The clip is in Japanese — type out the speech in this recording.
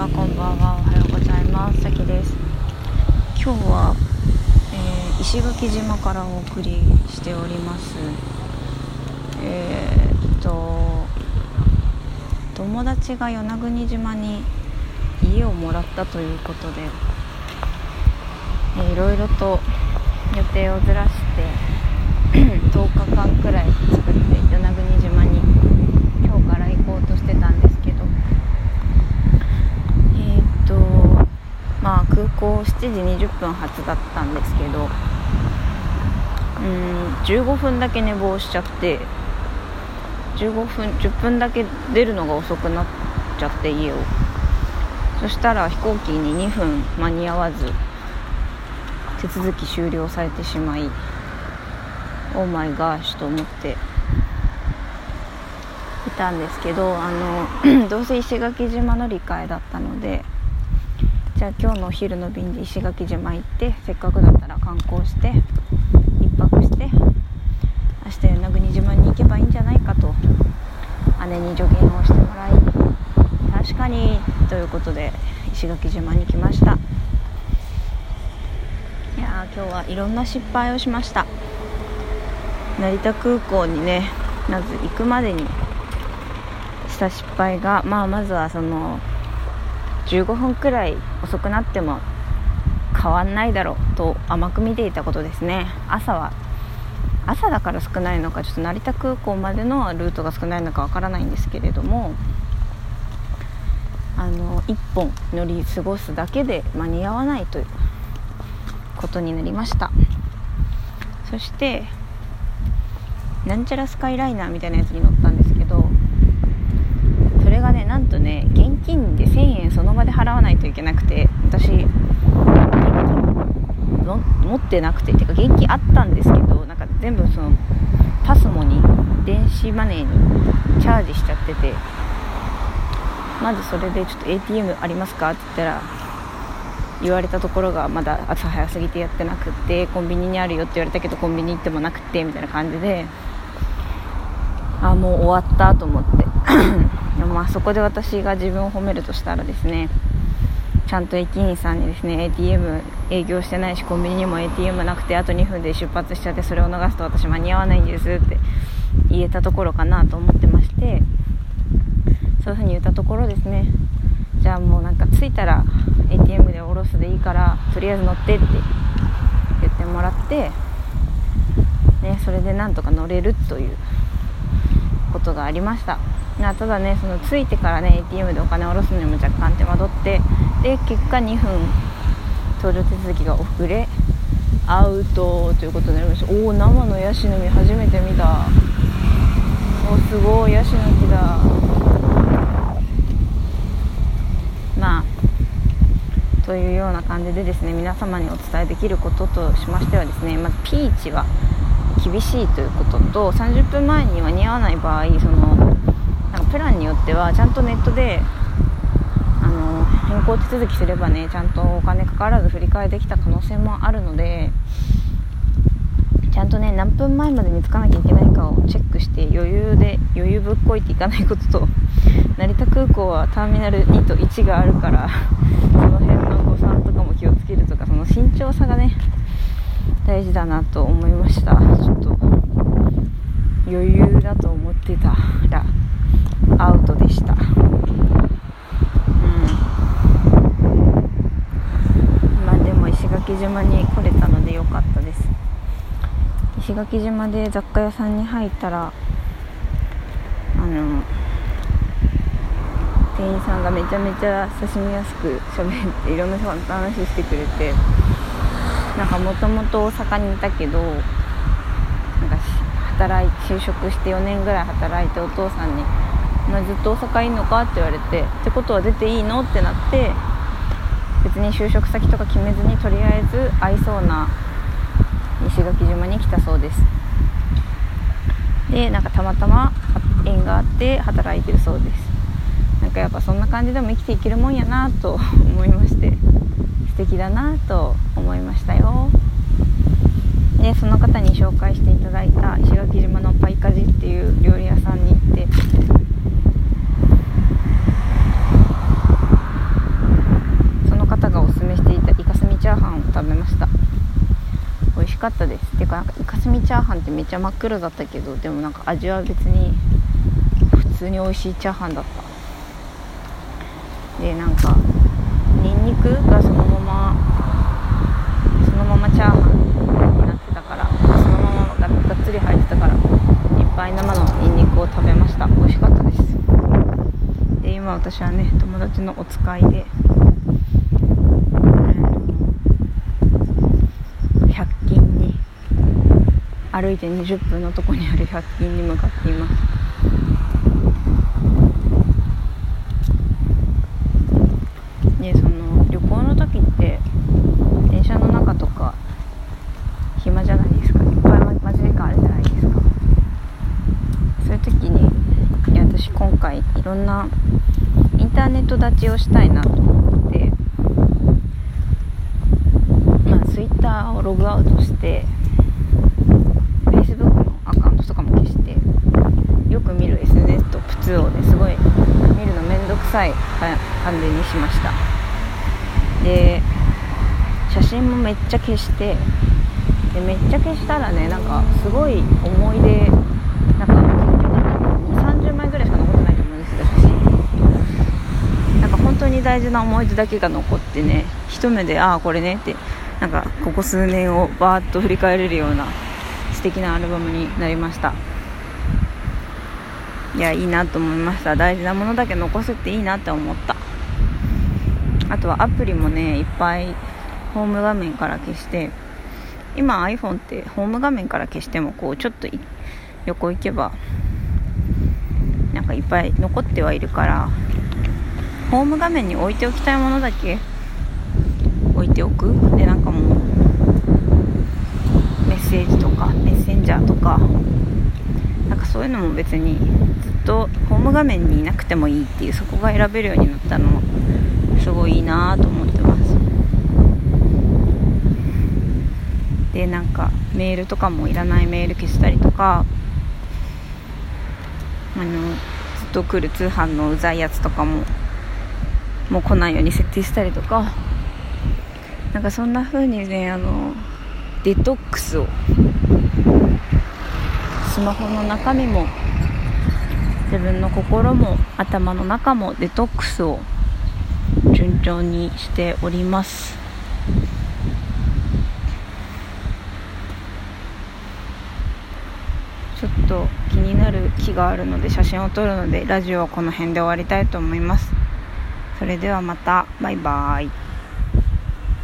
はこんばんは。おはようございます。さきです。今日は、えー、石垣島からお送りしております。えー、っと友達が与那国島に家をもらったということで、えー、いろいろと予定をずらして 10日間くらい作って与那国島に今日から行こうとしてたんですけどえー、っとまあ空港7時20分発だったんですけどうん15分だけ寝坊しちゃって15分10分だけ出るのが遅くなっちゃって家を。そしたら飛行機に2分間に合わず手続き終了されてしまいオーマイガーシュと思っていたんですけどあの どうせ石垣島の理解だったのでじゃあ今日のお昼の便で石垣島行ってせっかくだったら観光して1泊して明日与那国島に行けばいいんじゃないかと姉に助言をしてもらい確かにということで石垣島に来ました。いや今日はいろんな失敗をしました。成田空港にねまず行くまでにした失敗が、まあ、まずはその15分くらい遅くなっても変わんないだろうと甘く見ていたことですね。朝は朝だから少ないのかちょっと成田空港までのルートが少ないのかわからないんですけれどもあの1本乗り過ごすだけで間に合わないということになりました。そしてなんちゃらスカイライナーみたいなやつに乗ったんですけどそれがねなんとね現ないといけなくて私持ってなくててか現金あったんですけどなんか全部そのパスモに電子マネーにチャージしちゃっててまずそれでちょっと ATM ありますか？って言ったら言われたところがまだ朝早すぎてやってなくってコンビニにあるよって言われたけどコンビニ行ってもなくてみたいな感じであもう終わったと思って。で もあそこで私が自分を褒めるとしたらですねちゃんと駅員さんにですね ATM 営業してないしコンビニにも ATM なくてあと2分で出発しちゃってそれを逃すと私間に合わないんですって言えたところかなと思ってましてそういう風に言ったところですね。じゃあもうなんか着いたら ATM で下ろすでいいからとりあえず乗ってって言ってもらって、ね、それでなんとか乗れるということがありました。ただねその着いてからね ATM でお金を下ろすのにも若干手間取ってで結果2分搭乗手続きが遅れアウトということになりました。おお生のヤシの実初めて見た。おすごいヤシの木だ。まあというような感じでですね皆様にお伝えできることとしましてはですねまずピーチは厳しいということと30分前に間に合わない場合そのプランによってはちゃんとネットであの変更手続きすればねちゃんとお金かからず振り替えできた可能性もあるのでちゃんとね何分前までに着かなきゃいけないかをチェックして余裕で余裕ぶっこいていかないことと成田空港はターミナル2と1があるからその辺の誤算とかも気をつけるとかその慎重さがね大事だなと思いました。ちょっと余裕だと思ってたら。アウトでした。うん。まあでも石垣島に来れたので良かったです。石垣島で雑貨屋さんに入ったらあの店員さんがめちゃめちゃ親しみやすく喋っていろんな人と話してくれてなんかもともと大阪にいたけどなんか働い就職して4年ぐらい働いてお父さんに「お前ずっと大阪いんのか?」って言われて「ってことは出ていいの?」ってなって別に就職先とか決めずにとりあえず合いそうな石垣島に来たそうですでなんかたまたま縁があって働いてるそうですなんかやっぱそんな感じでも生きていけるもんやなと思いまして素敵だなと思いましたよでその方に紹介していただいた石垣島のパイカジっていう料理屋さんに行ってかったです。てかなんかイカスミチャーハンってめっちゃ真っ黒だったけどでもなんか味は別に普通に美味しいチャーハンだった。でなんかニンニクがそのままそのままチャーハンになってたからそのままががっつり入ってたからいっぱい生のニンニクを食べました。美味しかったです。で今私はね友達のお使いで100均に歩いて20分のとこにある100均に向かっています。でその旅行の時って電車の中とか暇じゃないですか。いっぱい待ち時間あるじゃないですか。そういう時にいや私今回いろんなインターネット立ちをしたいなと思ってまあ Twitter をログアウトして Facebook のアカウントとかも消してよく見る SNS とプツをねすごい見るのめんどくさい感じにしました。で写真もめっちゃ消してでめっちゃ消したらねなんかすごい思い出なんか結局30枚ぐらいしか残ってないと思うんですよ写真なんか本当に大事な思い出だけが残ってね一目でああこれねってなんかここ数年をバーッと振り返れるような素敵なアルバムになりました。いやいいなと思いました。大事なものだけ残すっていいなって思った。あとはアプリもねいっぱいホーム画面から消して今 iPhone ってホーム画面から消してもこうちょっと横行けばなんかいっぱい残ってはいるからホーム画面に置いておきたいものだけ置いておく。でなんかもうメッセージとかメッセンジャーとかなんかそういうのも別にずっとホーム画面にいなくてもいいっていうそこが選べるようになったのはすごいいいなと思ってます。でなんかメールとかもいらないメール消したりとかあのずっと来る通販のうざいやつとかももう来ないように設定したりとかなんかそんな風にねあのデトックスをスマホの中身も自分の心も頭の中もデトックスを順調にしております。ちょっと気になる木があるので写真を撮るのでラジオはこの辺で終わりたいと思います。それではまた。バイバーイ。